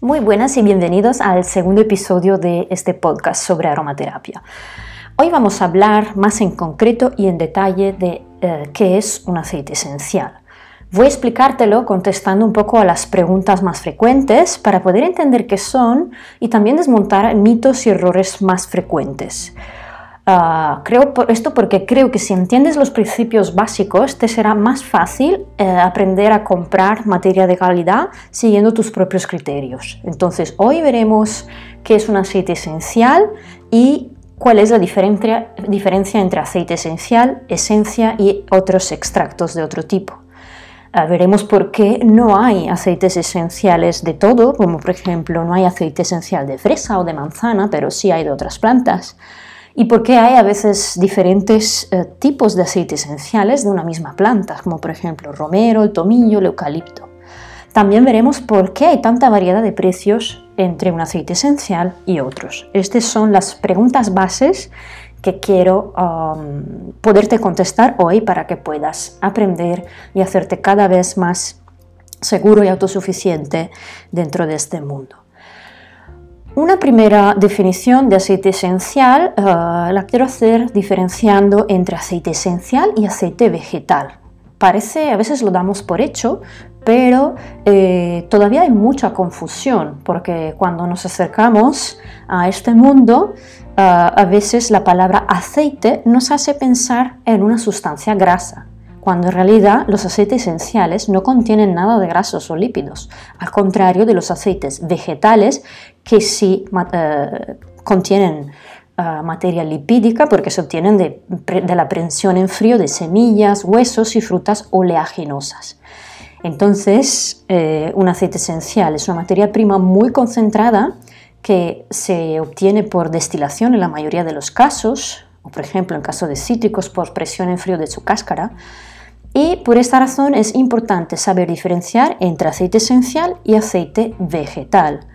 Muy buenas y bienvenidos al segundo episodio de este podcast sobre aromaterapia. Hoy vamos a hablar más en concreto y en detalle de eh, qué es un aceite esencial. Voy a explicártelo contestando un poco a las preguntas más frecuentes para poder entender qué son y también desmontar mitos y errores más frecuentes. Ah, creo esto porque creo que si entiendes los principios básicos te será más fácil eh, aprender a comprar materia de calidad siguiendo tus propios criterios. Entonces hoy veremos qué es un aceite esencial y cuál es la diferencia, diferencia entre aceite esencial, esencia y otros extractos de otro tipo. Ah, veremos por qué no hay aceites esenciales de todo, como por ejemplo no hay aceite esencial de fresa o de manzana, pero sí hay de otras plantas y por qué hay a veces diferentes eh, tipos de aceites esenciales de una misma planta, como por ejemplo romero, el tomillo, el eucalipto. También veremos por qué hay tanta variedad de precios entre un aceite esencial y otros. Estas son las preguntas bases que quiero um, poderte contestar hoy para que puedas aprender y hacerte cada vez más seguro y autosuficiente dentro de este mundo. Una primera definición de aceite esencial eh, la quiero hacer diferenciando entre aceite esencial y aceite vegetal. Parece, a veces lo damos por hecho, pero eh, todavía hay mucha confusión porque cuando nos acercamos a este mundo, eh, a veces la palabra aceite nos hace pensar en una sustancia grasa cuando en realidad los aceites esenciales no contienen nada de grasos o lípidos, al contrario de los aceites vegetales que sí eh, contienen eh, materia lipídica porque se obtienen de, la prensión en frío de semillas, huesos y frutas oleaginosas. Entonces, eh, un aceite esencial es una materia prima muy concentrada que se obtiene por destilación en la mayoría de los casos, o por ejemplo en caso de cítricos por presión en frío de su cáscara, y por esta razón es importante saber diferenciar entre aceite esencial y aceite vegetal.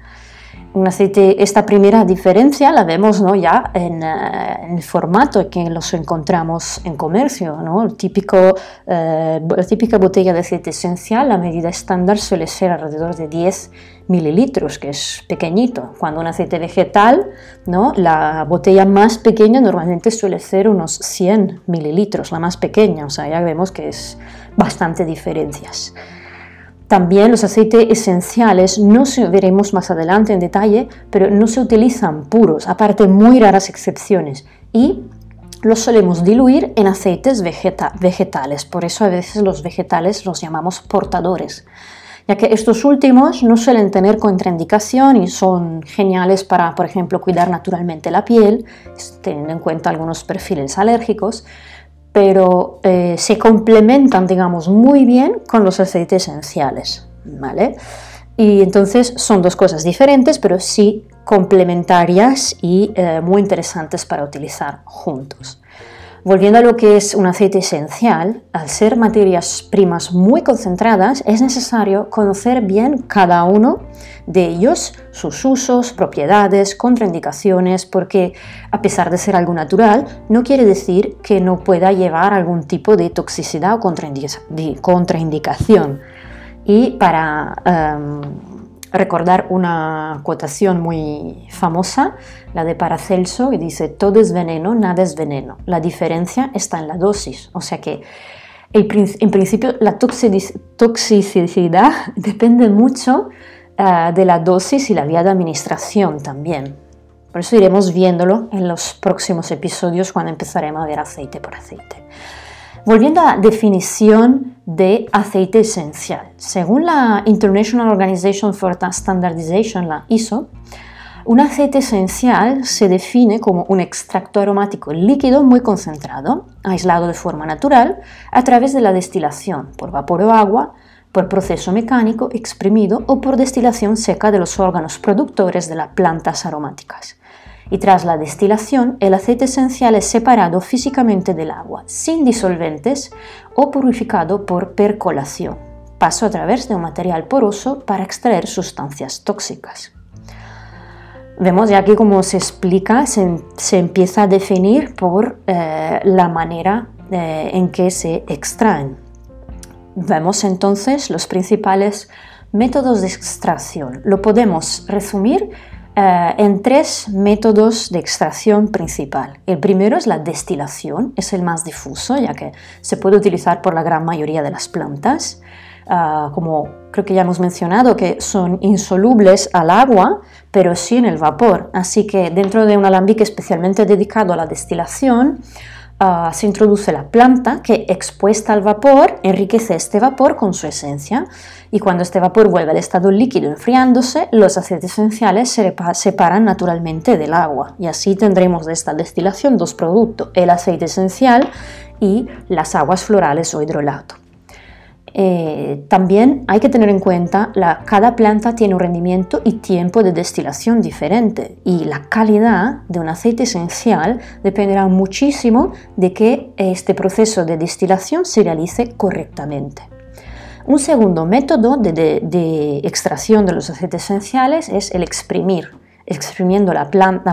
Un aceite, esta primera diferencia la vemos ¿no? ya en, eh, en, el formato que los encontramos en comercio. ¿no? El típico, eh, la típica botella de aceite esencial, la medida estándar suele ser alrededor de 10 mililitros, que es pequeñito. Cuando un aceite vegetal, ¿no? la botella más pequeña normalmente suele ser unos 100 mililitros, la más pequeña, o sea, ya vemos que es bastante diferencias. También los aceites esenciales, no se veremos más adelante en detalle, pero no se utilizan puros, aparte muy raras excepciones, y los solemos diluir en aceites vegetales, por eso a veces los vegetales los llamamos portadores ya que estos últimos no suelen tener contraindicación y son geniales para, por ejemplo, cuidar naturalmente la piel, teniendo en cuenta algunos perfiles alérgicos, pero eh, se complementan, digamos, muy bien con los aceites esenciales, ¿vale? Y entonces son dos cosas diferentes, pero sí complementarias y eh, muy interesantes para utilizar juntos. Volviendo a lo que es un aceite esencial, al ser materias primas muy concentradas, es necesario conocer bien cada uno de ellos, sus usos, propiedades, contraindicaciones, porque a pesar de ser algo natural, no quiere decir que no pueda llevar algún tipo de toxicidad o contraindicación. Y para em, recordar una cotación muy famosa, la de Paracelso, que dice, todo es veneno, nada es veneno. La diferencia está en la dosis. O sea que en principio la toxicidad depende mucho eh, de la dosis y la vía de administración también. Por eso iremos viéndolo en los próximos episodios cuando empezaremos a ver aceite por aceite. Volviendo a la definición de aceite esencial. Según la International Organization for Standardization, la ISO, un aceite esencial se define como un extracto aromático líquido muy concentrado, aislado de forma natural, a través de la destilación por vapor o agua, por proceso mecánico exprimido o por destilación seca de los órganos productores de las plantas aromáticas y tras la destilación el aceite esencial es separado físicamente del agua, sin disolventes o purificado por percolación. Paso a través de un material poroso para extraer sustancias tóxicas. Vemos ya aquí cómo se explica, se, empieza a definir por eh, la manera eh, en que se extraen. Vemos entonces los principales Métodos de extracción. Lo podemos resumir eh, en tres métodos de extracción principal. El primero es la destilación, es el más difuso ya que se puede utilizar por la gran mayoría de las plantas. Ah, como creo que ya hemos mencionado, que son insolubles al agua, pero sí en el vapor. Así que dentro de un alambique especialmente dedicado a la destilación, ah, se introduce la planta que expuesta al vapor enriquece este vapor con su esencia y cuando este vapor vuelve al estado líquido enfriándose, los aceites esenciales se separan naturalmente del agua y así tendremos de esta destilación dos productos, el aceite esencial y las aguas florales o hidrolato. Eh, también hay que tener en cuenta que cada planta tiene un rendimiento y tiempo de destilación diferente y la calidad de un aceite esencial dependerá muchísimo de que este proceso de destilación se realice correctamente. Un segundo método de, extracción de los aceites esenciales es el exprimir, exprimiendo la,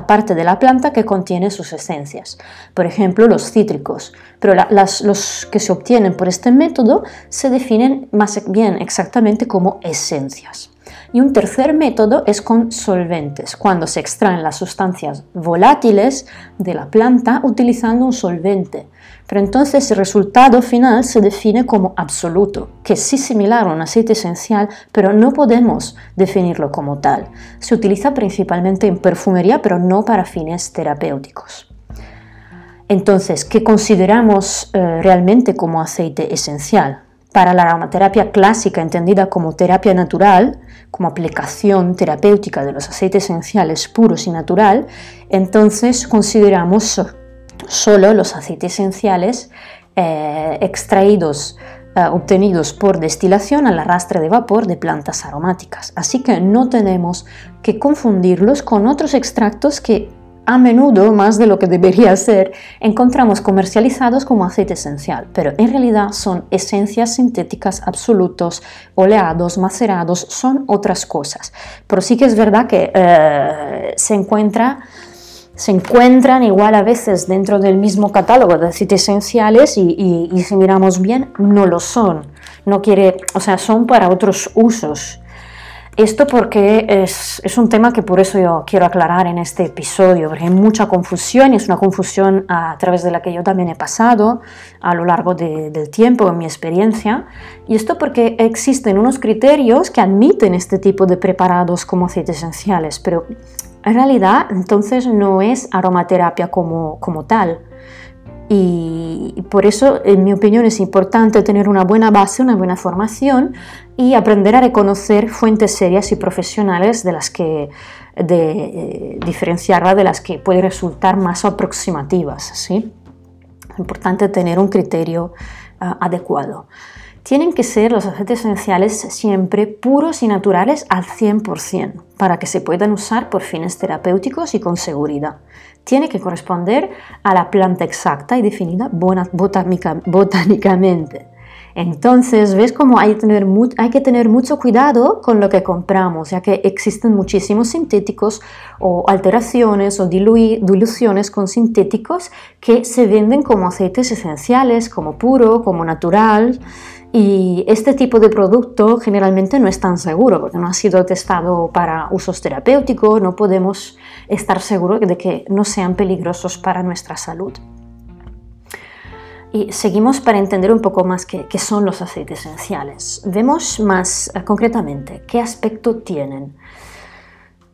parte de la planta que contiene sus esencias, por ejemplo los cítricos, pero los que se obtienen por este método se definen más bien exactamente como esencias. Y un tercer método es con solventes, cuando se extraen las sustancias volátiles de la planta utilizando un solvente. Pero entonces el resultado final se define como absoluto, que es sí similar a un aceite esencial, pero no podemos definirlo como tal. Se utiliza principalmente en perfumería, pero no para fines terapéuticos. Entonces, ¿qué consideramos eh, realmente como aceite esencial? Para la aromaterapia clásica, entendida como terapia natural, como aplicación terapéutica de los aceites esenciales puros y natural, entonces consideramos solo los aceites esenciales eh, extraídos, eh, obtenidos por destilación al arrastre de vapor de plantas aromáticas. Así que no tenemos que confundirlos con otros extractos que a menudo, más de lo que debería ser, encontramos comercializados como aceite esencial, pero en realidad son esencias sintéticas absolutos, oleados, macerados, son otras cosas. Pero sí que es verdad que eh, se encuentra se encuentran igual a veces dentro del mismo catálogo de aceites esenciales y, y, si miramos bien no lo son. No quiere, o sea, son para otros usos. Esto porque es, un tema que por eso yo quiero aclarar en este episodio, porque hay mucha confusión y es una confusión a, través de la que yo también he pasado a lo largo del tiempo, en mi experiencia. Y esto porque existen unos criterios que admiten este tipo de preparados como aceites esenciales, pero en realidad entonces no es aromaterapia como, como tal. Y por eso, en mi opinión, es importante tener una buena base, una buena formación y aprender a reconocer fuentes serias y profesionales de las que de, eh, de las que pueden resultar más aproximativas. ¿sí? Es importante tener un criterio ah, adecuado. Tienen que ser los aceites esenciales siempre puros y naturales al 100% para que se puedan usar por fines terapéuticos y con seguridad. Tiene que corresponder a la planta exacta y definida botánicamente. Entonces, ves cómo hay, hay, que tener mucho cuidado con lo que compramos, ya que existen muchísimos sintéticos o alteraciones o diluciones con sintéticos que se venden como aceites esenciales, como puro, como natural. Y este tipo de producto generalmente no es tan seguro porque no ha sido testado para usos terapéuticos, no podemos estar seguros de que no sean peligrosos para nuestra salud. Y seguimos para entender un poco más qué, son los aceites esenciales. Vemos más eh, concretamente qué aspecto tienen.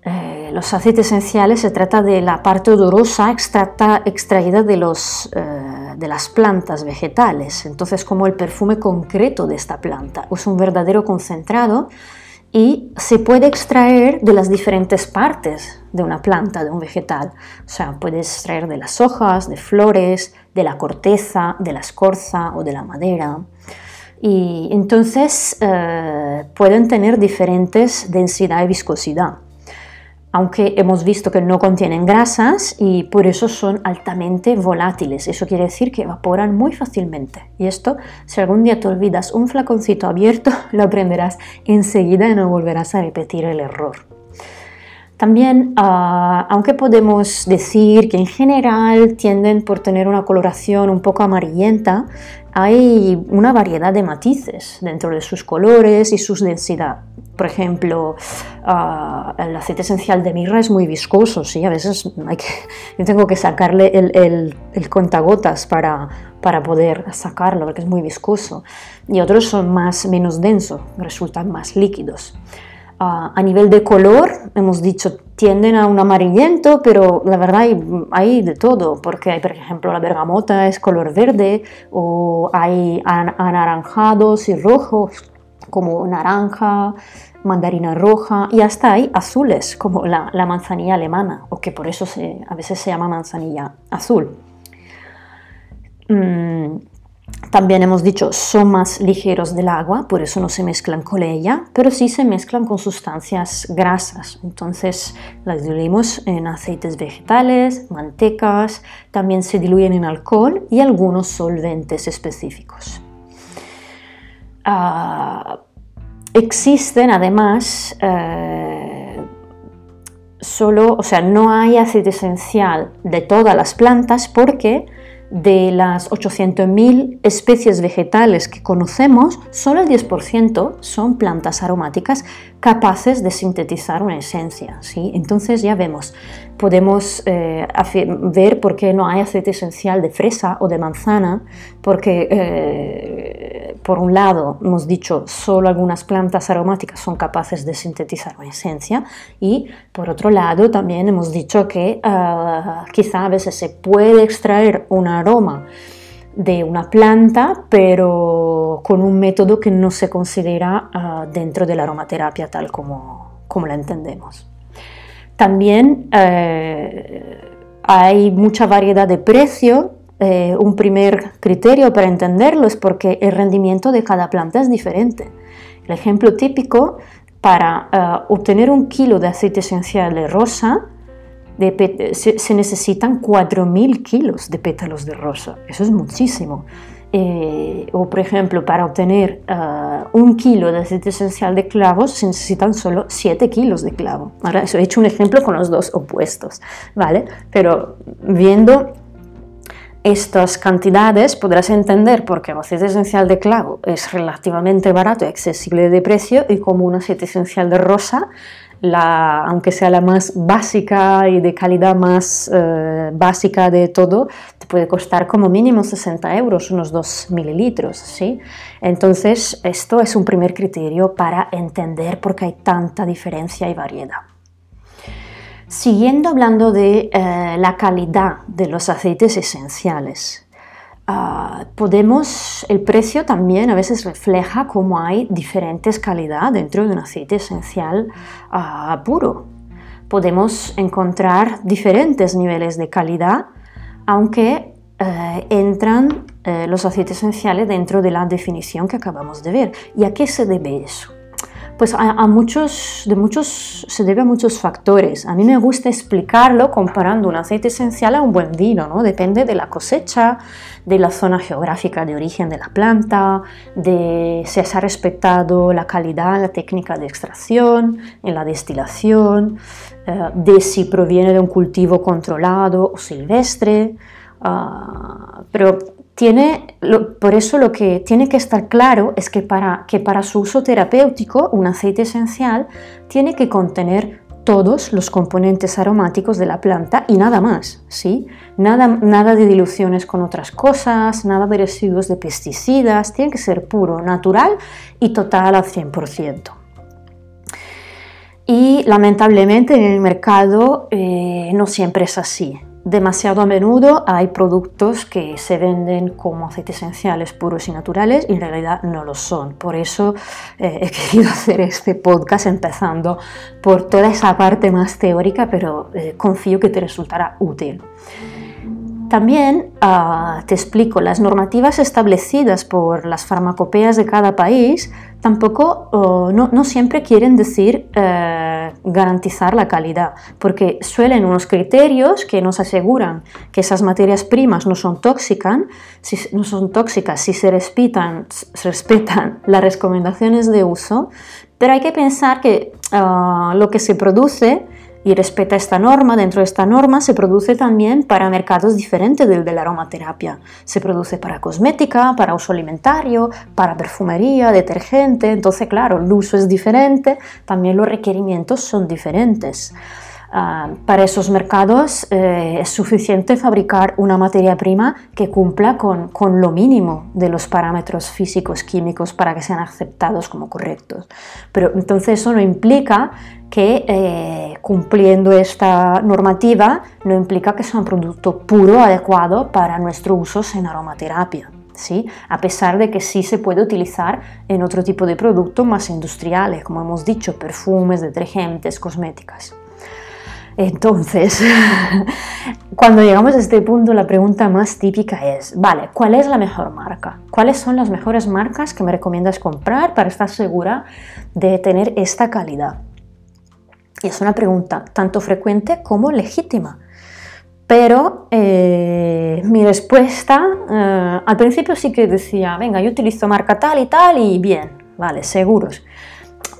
Eh, los aceites esenciales se trata de la parte odorosa extraída de, los, eh, de las plantas vegetales, entonces como el perfume concreto de esta planta. Es un verdadero concentrado y se puede extraer de las diferentes partes de una planta, de un vegetal. O sea, puedes extraer de las hojas, de flores, de la corteza, de la escorza o de la madera. Y entonces eh, pueden tener diferentes densidad y viscosidad aunque hemos visto que no contienen grasas y por eso son altamente volátiles. Eso quiere decir que evaporan muy fácilmente. Y esto, si algún día te olvidas un flaconcito abierto, lo aprenderás enseguida y no volverás a repetir el error. También, ah, aunque podemos decir que en general tienden por tener una coloración un poco amarillenta, hay una variedad de matices dentro de sus colores y sus densidad. Por ejemplo, ah, el aceite esencial de mirra es muy viscoso, ¿sí? A veces yo tengo que sacarle el, el, contagotas para, para, poder sacarlo, porque es muy viscoso. Y otros son más, menos densos, resultan más líquidos. A nivel de color, hemos dicho, tienden a un amarillento, pero la verdad hay, de todo, porque hay, por ejemplo, la bergamota es color verde, o hay anaranjados y rojos, como naranja, mandarina roja, y hasta hay azules, como la, manzanilla alemana, o que por eso a veces se llama manzanilla azul. Mm, también hemos dicho, son más ligeros del agua, por eso no se mezclan con ella, pero sí se mezclan con sustancias grasas. Entonces las diluimos en aceites vegetales, mantecas, también se diluyen en alcohol y algunos solventes específicos. Ah, existen además eh, solo, o sea, no hay aceite esencial de todas las plantas porque de las 800.000 especies vegetales que conocemos, solo el 10% son plantas aromáticas capaces de sintetizar una esencia. ¿sí? Entonces ya vemos, podemos eh, ver por qué no hay aceite esencial de fresa o de manzana, porque eh, por un lado hemos dicho solo algunas plantas aromáticas son capaces de sintetizar una esencia y por otro lado también hemos dicho que ah, quizá a veces se puede extraer un aroma de una planta, pero con un método que no se considera ah, dentro de la aromaterapia tal como, como la entendemos. También eh, hay mucha variedad de precio. Eh, un primer criterio para entenderlo es porque el rendimiento de cada planta es diferente. El ejemplo típico para eh, obtener un kilo de aceite esencial de rosa se, necesitan 4.000 kilos de pétalos de rosa. Eso es muchísimo. Eh, o por ejemplo, para obtener eh, un kilo de aceite esencial de clavos se necesitan solo 7 kilos de clavo. Ahora, he hecho un ejemplo con los dos opuestos, ¿vale? Pero viendo estas cantidades podrás entender por qué el aceite esencial de clavo es relativamente barato y accesible de precio y como un aceite esencial de rosa aunque sea la más básica y de calidad más eh, básica de todo, te puede costar como mínimo 60 euros, unos 2 mililitros. ¿sí? Entonces, esto es un primer criterio para entender por qué hay tanta diferencia y variedad. Siguiendo hablando de eh, la calidad de los aceites esenciales, Ah, podemos, el precio también a veces refleja cómo hay diferentes calidades dentro de un aceite esencial ah, puro. Podemos encontrar diferentes niveles de calidad, aunque eh, entran eh, los aceites esenciales dentro de la definición que acabamos de ver. ¿Y a qué se debe eso? Pues a, muchos, de muchos, se debe a muchos factores. A mí me gusta explicarlo comparando un aceite esencial a un buen vino, ¿no? Depende de la cosecha, de la zona geográfica de origen de la planta, de si se ha respetado la calidad, la técnica de extracción, en la destilación, eh, de si proviene de un cultivo controlado o silvestre. Ah, pero por eso lo que tiene que estar claro es que para, que para su uso terapéutico un aceite esencial tiene que contener todos los componentes aromáticos de la planta y nada más, ¿sí? Nada, nada de diluciones con otras cosas, nada de residuos de pesticidas, tiene que ser puro, natural y total al 100%. Y lamentablemente en el mercado eh, no siempre es así demasiado a menudo hay productos que se venden como aceites esenciales puros y naturales y en realidad no lo son. Por eso eh, he querido hacer este podcast empezando por toda esa parte más teórica, pero eh, confío que te resultará útil. También ah, te explico, las normativas establecidas por las farmacopeas de cada país tampoco no, siempre quieren decir eh, garantizar la calidad, porque suelen unos criterios que nos aseguran que esas materias primas no son tóxicas, si, no son tóxicas si se respetan, se respetan las recomendaciones de uso, pero hay que pensar que ah, lo que se produce y respeta esta norma, dentro de esta norma se produce también para mercados diferentes del de la aromaterapia. Se produce para cosmética, para uso alimentario, para perfumería, detergente, entonces claro, el uso es diferente, también los requerimientos son diferentes. Ah, para esos mercados eh, es suficiente fabricar una materia prima que cumpla con, lo mínimo de los parámetros físicos químicos para que sean aceptados como correctos. Pero entonces eso no implica que eh, cumpliendo esta normativa no implica que sea un producto puro adecuado para nuestro uso en aromaterapia. ¿Sí? a pesar de que sí se puede utilizar en otro tipo de productos más industriales, como hemos dicho, perfumes, detergentes, cosméticas. Entonces, cuando llegamos a este punto, la pregunta más típica es, vale, ¿cuál es la mejor marca? ¿Cuáles son las mejores marcas que me recomiendas comprar para estar segura de tener esta calidad? Y es una pregunta tanto frecuente como legítima. Pero eh, mi respuesta, eh, al principio sí que decía, venga, yo utilizo marca tal y tal y bien, vale, seguros.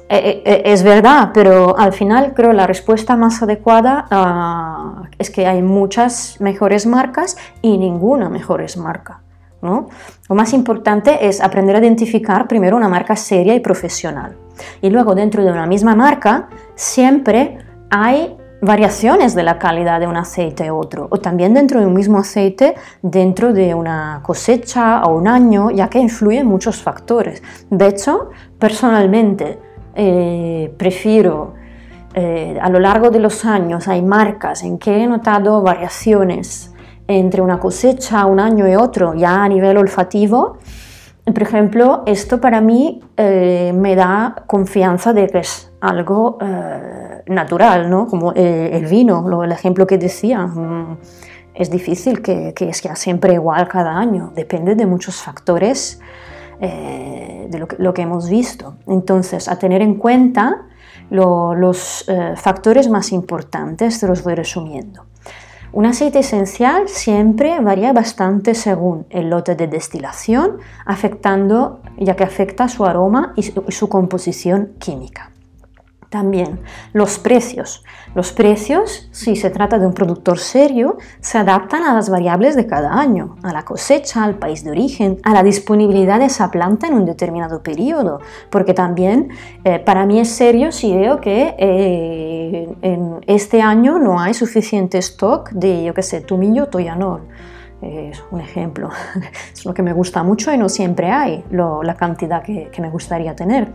Eh, es verdad, pero al final creo la respuesta más adecuada ah, es que hay muchas mejores marcas y ninguna mejores marca. ¿no? Lo más importante es aprender a identificar primero una marca seria y profesional. Y luego dentro de una misma marca siempre hay variaciones de la calidad de un aceite a otro, o también dentro de un mismo aceite, dentro de una cosecha o un año, ya que influyen muchos factores. De hecho, personalmente eh, prefiero, eh, a lo largo de los años, hay marcas en que he notado variaciones entre una cosecha, un año y otro, ya a nivel olfativo, por ejemplo, esto para mí eh, me da confianza de que es algo eh, natural, ¿no? Como eh, el vino, el ejemplo que decía. Mm, es difícil que, sea siempre igual cada año, depende de muchos factores de lo que, hemos visto. Entonces, a tener en cuenta los factores más importantes, te los voy resumiendo. Un aceite esencial siempre varía bastante según el lote de destilación, afectando, ya que afecta su aroma y su composición química. También los precios. Los precios, si se trata de un productor serio, se adaptan a las variables de cada año, a la cosecha, al país de origen, a la disponibilidad de esa planta en un determinado periodo, porque también eh, para mí es serio si veo que eh, en este año no hay suficiente stock de, yo qué sé, tumillo toyanol. Es un ejemplo, es lo que me gusta mucho y no siempre hay la cantidad que me gustaría tener.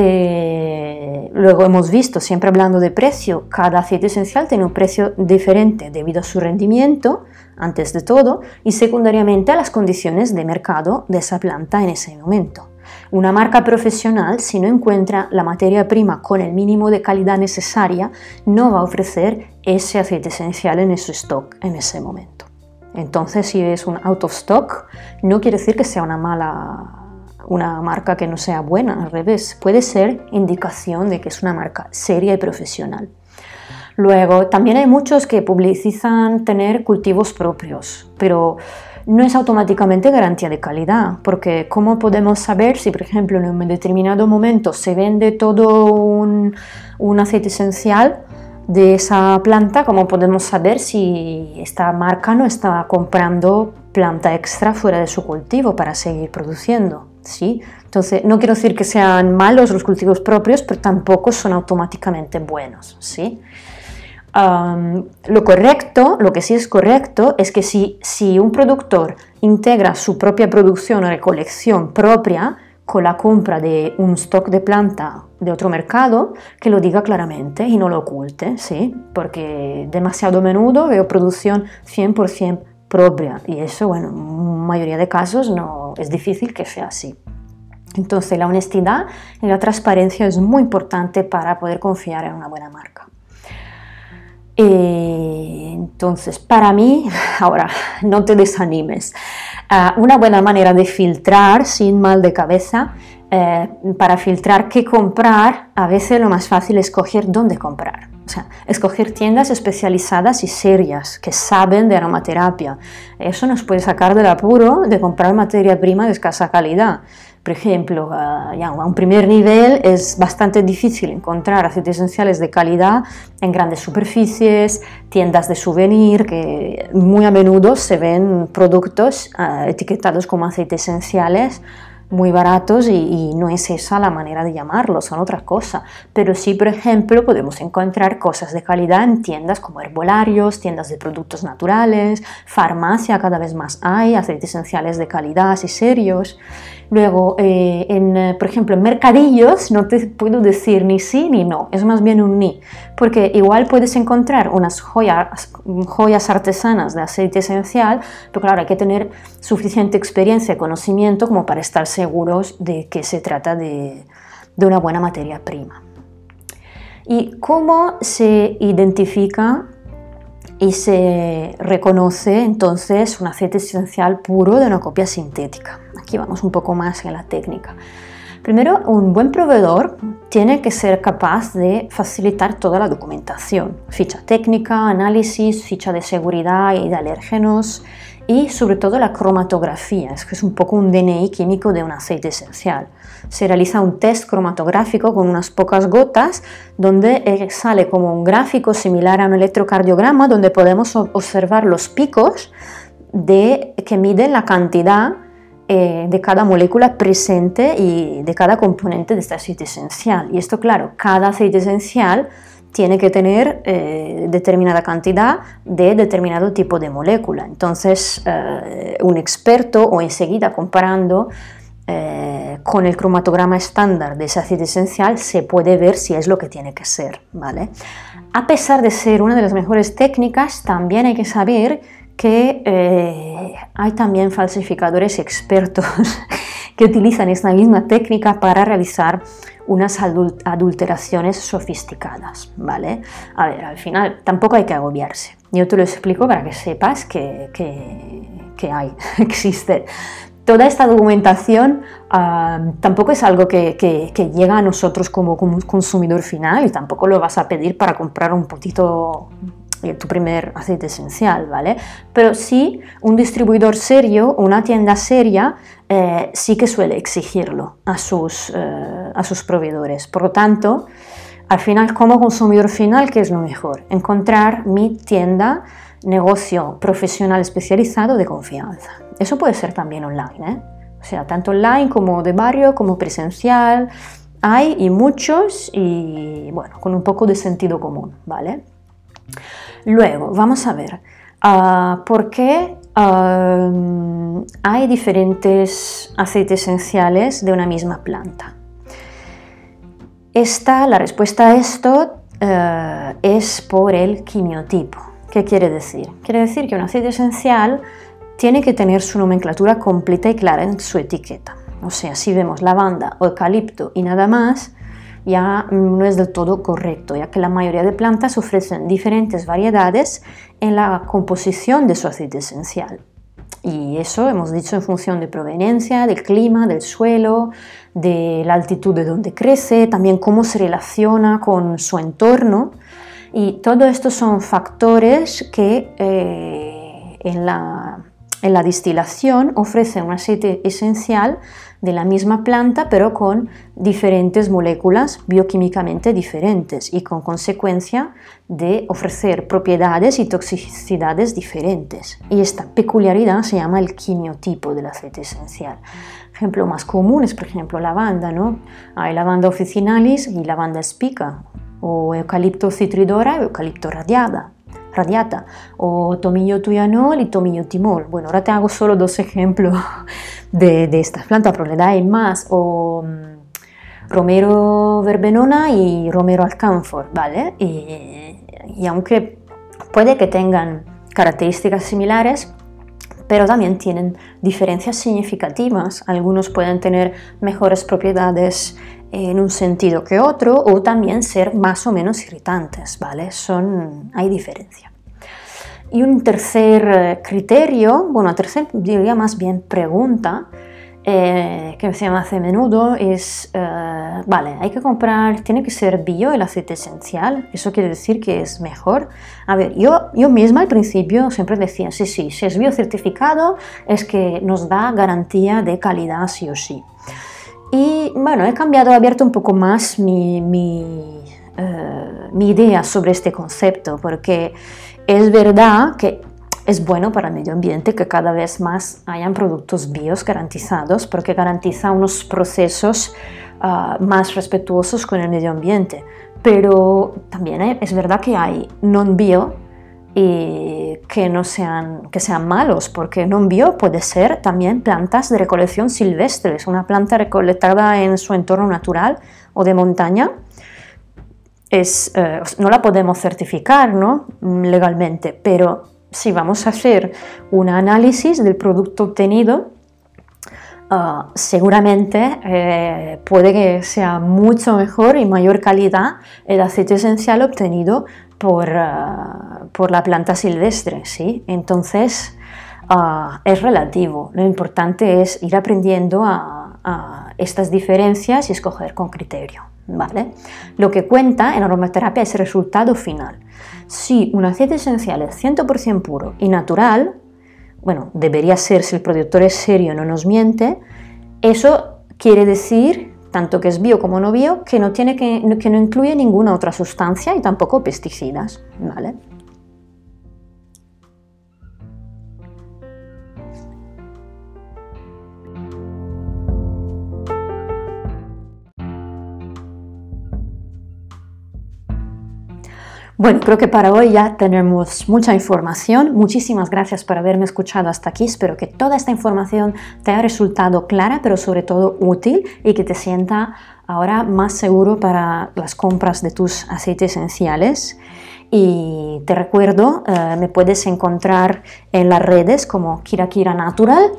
Eh, luego hemos visto, siempre hablando de precio, cada aceite esencial tiene un precio diferente debido a su rendimiento, antes de todo, y secundariamente a las condiciones de mercado de esa planta en ese momento. Una marca profesional, si no encuentra la materia prima con el mínimo de calidad necesaria, no va a ofrecer ese aceite esencial en su stock en ese momento. Entonces, si es un out of stock, no quiere decir que sea una mala una marca que no sea buena, al revés, puede ser indicación de que es una marca seria y profesional. Luego, también hay muchos que publicitan tener cultivos propios, pero no es automáticamente garantía de calidad, porque ¿cómo podemos saber si, por ejemplo, en un determinado momento se vende todo un, un aceite esencial de esa planta? ¿Cómo podemos saber si esta marca no está comprando planta extra fuera de su cultivo para seguir produciendo? Entonces, no quiero decir que sean malos los cultivos propios, pero tampoco son automáticamente buenos, ¿sí? lo correcto, lo que sí es correcto, es que si, si un productor integra su propia producción o recolección propia con la compra de un stock de planta de otro mercado, que lo diga claramente y no lo oculte, ¿sí? Porque demasiado menudo veo producción 100% propia y eso, bueno, en mayoría de casos no es difícil que sea así. Entonces la honestidad y la transparencia es muy importante para poder confiar en una buena marca. Eh, entonces, para mí, ahora, no te desanimes. Ah, una buena manera de filtrar sin mal de cabeza, eh, para filtrar qué comprar, a veces lo más fácil es escoger dónde comprar. O sea, escoger tiendas especializadas y serias que saben de aromaterapia. Eso nos puede sacar del apuro de comprar materia prima de escasa calidad. Por ejemplo, a, a un primer nivel es bastante difícil encontrar aceites esenciales de calidad en grandes superficies, tiendas de souvenir, que muy a menudo se ven productos etiquetados como aceites esenciales muy baratos y, no es esa la manera de llamarlos, son otra cosa. Pero sí, por ejemplo, podemos encontrar cosas de calidad en tiendas como herbolarios, tiendas de productos naturales, farmacia cada vez más hay, aceites esenciales de calidad y serios. Luego, eh, en, eh, por ejemplo, en mercadillos no te puedo decir ni sí ni no, es más bien un ni, porque igual puedes encontrar unas joyas, joyas artesanas de aceite esencial, pero claro, hay que tener suficiente experiencia y conocimiento como para estar seguros de que se trata de, de una buena materia prima. ¿Y cómo se identifica y se reconoce entonces un aceite esencial puro de una copia sintética. Aquí vamos un poco más en la técnica. Primero, un buen proveedor tiene que ser capaz de facilitar toda la documentación, ficha técnica, análisis, ficha de seguridad y de alérgenos, y sobre todo la cromatografía, que es un poco un DNI químico de un aceite esencial. Se realiza un test cromatográfico con unas pocas gotas donde eh, sale como un gráfico similar a un electrocardiograma donde podemos observar los picos de, que miden la cantidad eh, de cada molécula presente y de cada componente de este aceite esencial. Y esto, claro, cada aceite esencial tiene que tener eh, determinada cantidad de determinado tipo de molécula. Entonces, un experto o enseguida comparando eh, con el cromatograma estándar de ese aceite esencial se puede ver si es lo que tiene que ser. ¿vale? A pesar de ser una de las mejores técnicas, también hay que saber que hay también falsificadores expertos que utilizan esta misma técnica para realizar unas adulteraciones sofisticadas, ¿vale? A ver, al final tampoco hay que agobiarse. Yo te lo explico para que sepas que, que, hay, existe. Toda esta documentación tampoco es algo que, llega a nosotros como, como consumidor final y tampoco lo vas a pedir para comprar un poquito eh, tu primer aceite esencial, ¿vale? Pero sí, un distribuidor serio, una tienda seria, eh, sí que suele exigirlo a sus, eh, a sus proveedores. Por lo tanto, al final, como consumidor final, ¿qué es lo mejor? Encontrar mi tienda, negocio profesional especializado de confianza. Eso puede ser también online, ¿eh? O sea, tanto online como de barrio, como presencial. Hay y muchos y, bueno, con un poco de sentido común, ¿vale? Luego, vamos a ver, ah, ¿por qué ah, hay diferentes aceites esenciales de una misma planta? Esta, la respuesta a esto eh, es por el quimiotipo. ¿Qué quiere decir? Quiere decir que un aceite esencial tiene que tener su nomenclatura completa y clara en su etiqueta. O sea, si vemos lavanda o eucalipto y nada más, ya no es del todo correcto, ya que la mayoría de plantas ofrecen diferentes variedades en la composición de su aceite esencial. Y eso hemos dicho en función de proveniencia, del clima, del suelo, de la altitud de donde crece, también cómo se relaciona con su entorno. Y todo esto son factores que eh, en, la, en la distilación ofrecen un aceite esencial de la misma planta pero con diferentes moléculas bioquímicamente diferentes y con consecuencia de ofrecer propiedades y toxicidades diferentes. Y esta peculiaridad se llama el quimiotipo del aceite esencial. Ejemplo más común es, por ejemplo, lavanda, ¿no? Hay lavanda officinalis y lavanda spica, o eucalipto citridora eucalipto radiada radiata, o tomillo tuyanol y tomillo timol. Bueno, ahora te hago solo dos ejemplos de, de estas plantas, pero le da más, o mm, romero verbenona y romero alcanfor, ¿vale? Y, y aunque puede que tengan características similares, pero también tienen diferencias significativas. Algunos pueden tener mejores propiedades en un sentido que otro o también ser más o menos irritantes, ¿vale? Son, hay diferencia. Y un tercer eh, criterio, bueno, tercer diría más bien pregunta, eh, que se me hace a menudo es, eh, vale, hay que comprar, tiene que ser bio el aceite esencial, eso quiere decir que es mejor. A ver, yo, yo misma al principio siempre decía, sí, sí, si es biocertificado es que nos da garantía de calidad sí o sí. Y bueno, he cambiado, he abierto un poco más mi, mi, eh, mi idea sobre este concepto, porque es verdad que es bueno para el medio ambiente que cada vez más hayan productos bios garantizados porque garantiza unos procesos ah, más respetuosos con el medio ambiente. Pero también es verdad que hay non bio y que no sean, que sean malos, porque non bio puede ser también plantas de recolección silvestres, una planta recolectada en su entorno natural o de montaña. Es, eh, no la podemos certificar ¿no? legalmente, pero si vamos a hacer un análisis del producto obtenido, ah, seguramente eh, puede que sea mucho mejor y mayor calidad el aceite esencial obtenido por, ah, la planta silvestre. ¿sí? Entonces, ah, es relativo. Lo importante es ir aprendiendo a, estas diferencias y escoger con criterio. ¿vale? Lo que cuenta en aromaterapia es el resultado final. Si un aceite esencial es 100% puro y natural, bueno, debería ser si el productor es serio, no nos miente, eso quiere decir, tanto que es bio como no bio, que no, tiene que, que no incluye ninguna otra sustancia y tampoco pesticidas, ¿vale? Bueno, creo que para hoy ya tenemos mucha información. Muchísimas gracias por haberme escuchado hasta aquí. Espero que toda esta información te haya resultado clara, pero sobre todo útil y que te sienta ahora más seguro para las compras de tus aceites esenciales. Y te recuerdo, eh, me puedes encontrar en las redes como Kira Kira Natural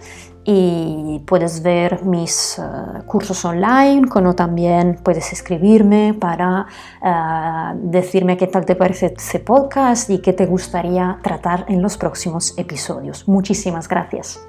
y puedes ver mis eh, cursos online, como también puedes escribirme para eh, decirme qué tal te parece este podcast y qué te gustaría tratar en los próximos episodios. Muchísimas gracias.